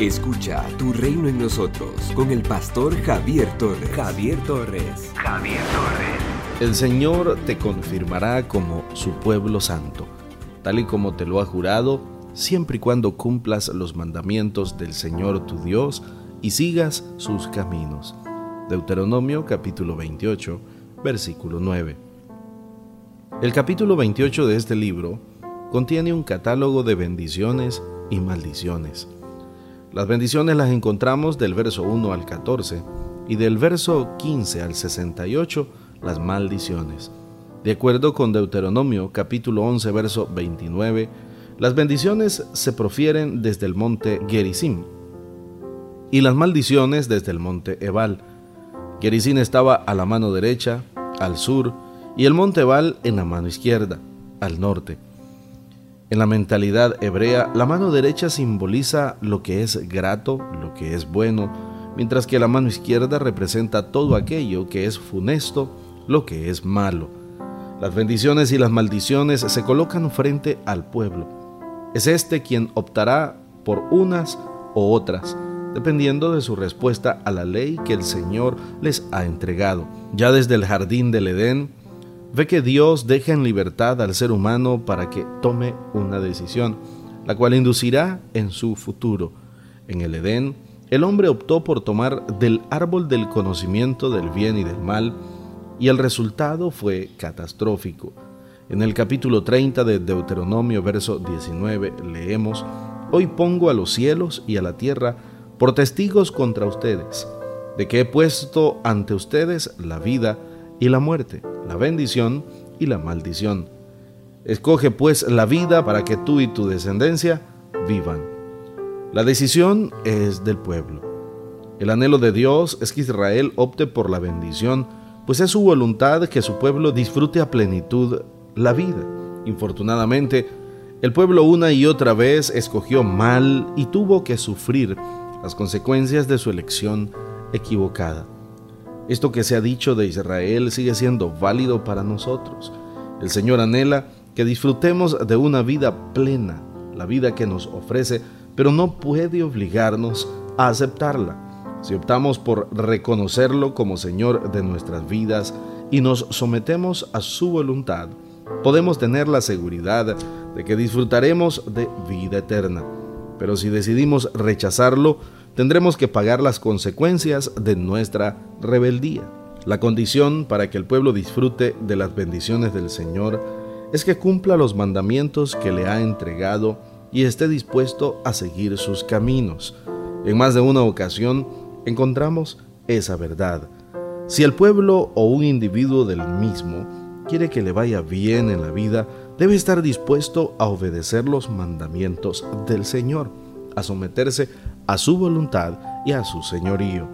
Escucha Tu Reino en Nosotros con el pastor Javier Torres. Javier Torres. Javier Torres. El Señor te confirmará como su pueblo santo, tal y como te lo ha jurado, siempre y cuando cumplas los mandamientos del Señor tu Dios y sigas sus caminos. Deuteronomio capítulo 28, versículo 9. El capítulo 28 de este libro contiene un catálogo de bendiciones y maldiciones. Las bendiciones las encontramos del verso 1 al 14 y del verso 15 al 68 las maldiciones. De acuerdo con Deuteronomio capítulo 11 verso 29, las bendiciones se profieren desde el monte Gerizim y las maldiciones desde el monte Ebal. Gerizim estaba a la mano derecha, al sur, y el monte Ebal en la mano izquierda, al norte. En la mentalidad hebrea, la mano derecha simboliza lo que es grato, lo que es bueno, mientras que la mano izquierda representa todo aquello que es funesto, lo que es malo. Las bendiciones y las maldiciones se colocan frente al pueblo. Es este quien optará por unas o otras, dependiendo de su respuesta a la ley que el Señor les ha entregado. Ya desde el jardín del Edén, ve que Dios deja en libertad al ser humano para que tome una decisión, la cual inducirá en su futuro. En el Edén, el hombre optó por tomar del árbol del conocimiento del bien y del mal, y el resultado fue catastrófico. En el capítulo 30 de Deuteronomio, verso 19, leemos, Hoy pongo a los cielos y a la tierra por testigos contra ustedes, de que he puesto ante ustedes la vida y la muerte, la bendición y la maldición. Escoge pues la vida para que tú y tu descendencia vivan. La decisión es del pueblo. El anhelo de Dios es que Israel opte por la bendición, pues es su voluntad que su pueblo disfrute a plenitud la vida. Infortunadamente, el pueblo una y otra vez escogió mal y tuvo que sufrir las consecuencias de su elección equivocada. Esto que se ha dicho de Israel sigue siendo válido para nosotros. El Señor anhela que disfrutemos de una vida plena, la vida que nos ofrece, pero no puede obligarnos a aceptarla. Si optamos por reconocerlo como Señor de nuestras vidas y nos sometemos a su voluntad, podemos tener la seguridad de que disfrutaremos de vida eterna. Pero si decidimos rechazarlo, tendremos que pagar las consecuencias de nuestra rebeldía. La condición para que el pueblo disfrute de las bendiciones del Señor es que cumpla los mandamientos que le ha entregado y esté dispuesto a seguir sus caminos. En más de una ocasión encontramos esa verdad. Si el pueblo o un individuo del mismo quiere que le vaya bien en la vida, debe estar dispuesto a obedecer los mandamientos del Señor, a someterse a su voluntad y a su señorío.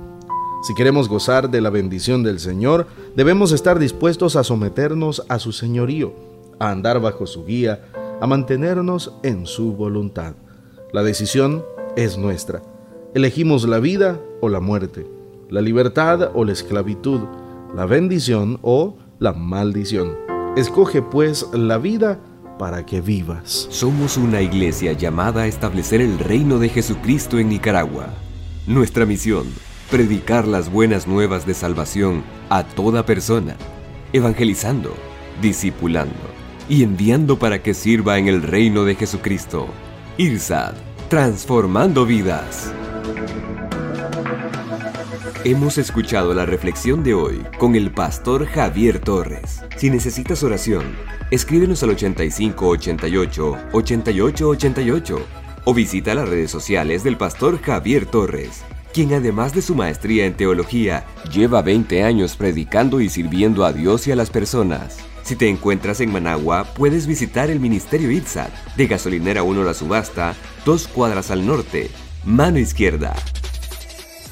Si queremos gozar de la bendición del Señor, debemos estar dispuestos a someternos a su señorío, a andar bajo su guía, a mantenernos en su voluntad. La decisión es nuestra. Elegimos la vida o la muerte, la libertad o la esclavitud, la bendición o la maldición. Escoge pues la vida para que vivas. Somos una iglesia llamada a establecer el reino de Jesucristo en Nicaragua. Nuestra misión, predicar las buenas nuevas de salvación a toda persona, evangelizando, discipulando y enviando para que sirva en el reino de Jesucristo. IRSAD, transformando vidas. Hemos escuchado la reflexión de hoy con el pastor Javier Torres. Si necesitas oración, escríbenos al 8588 8888 o visita las redes sociales del pastor Javier Torres, quien además de su maestría en teología, lleva 20 años predicando y sirviendo a Dios y a las personas. Si te encuentras en Managua, puedes visitar el Ministerio ITSAT de Gasolinera 1 La Subasta, dos cuadras al norte, mano izquierda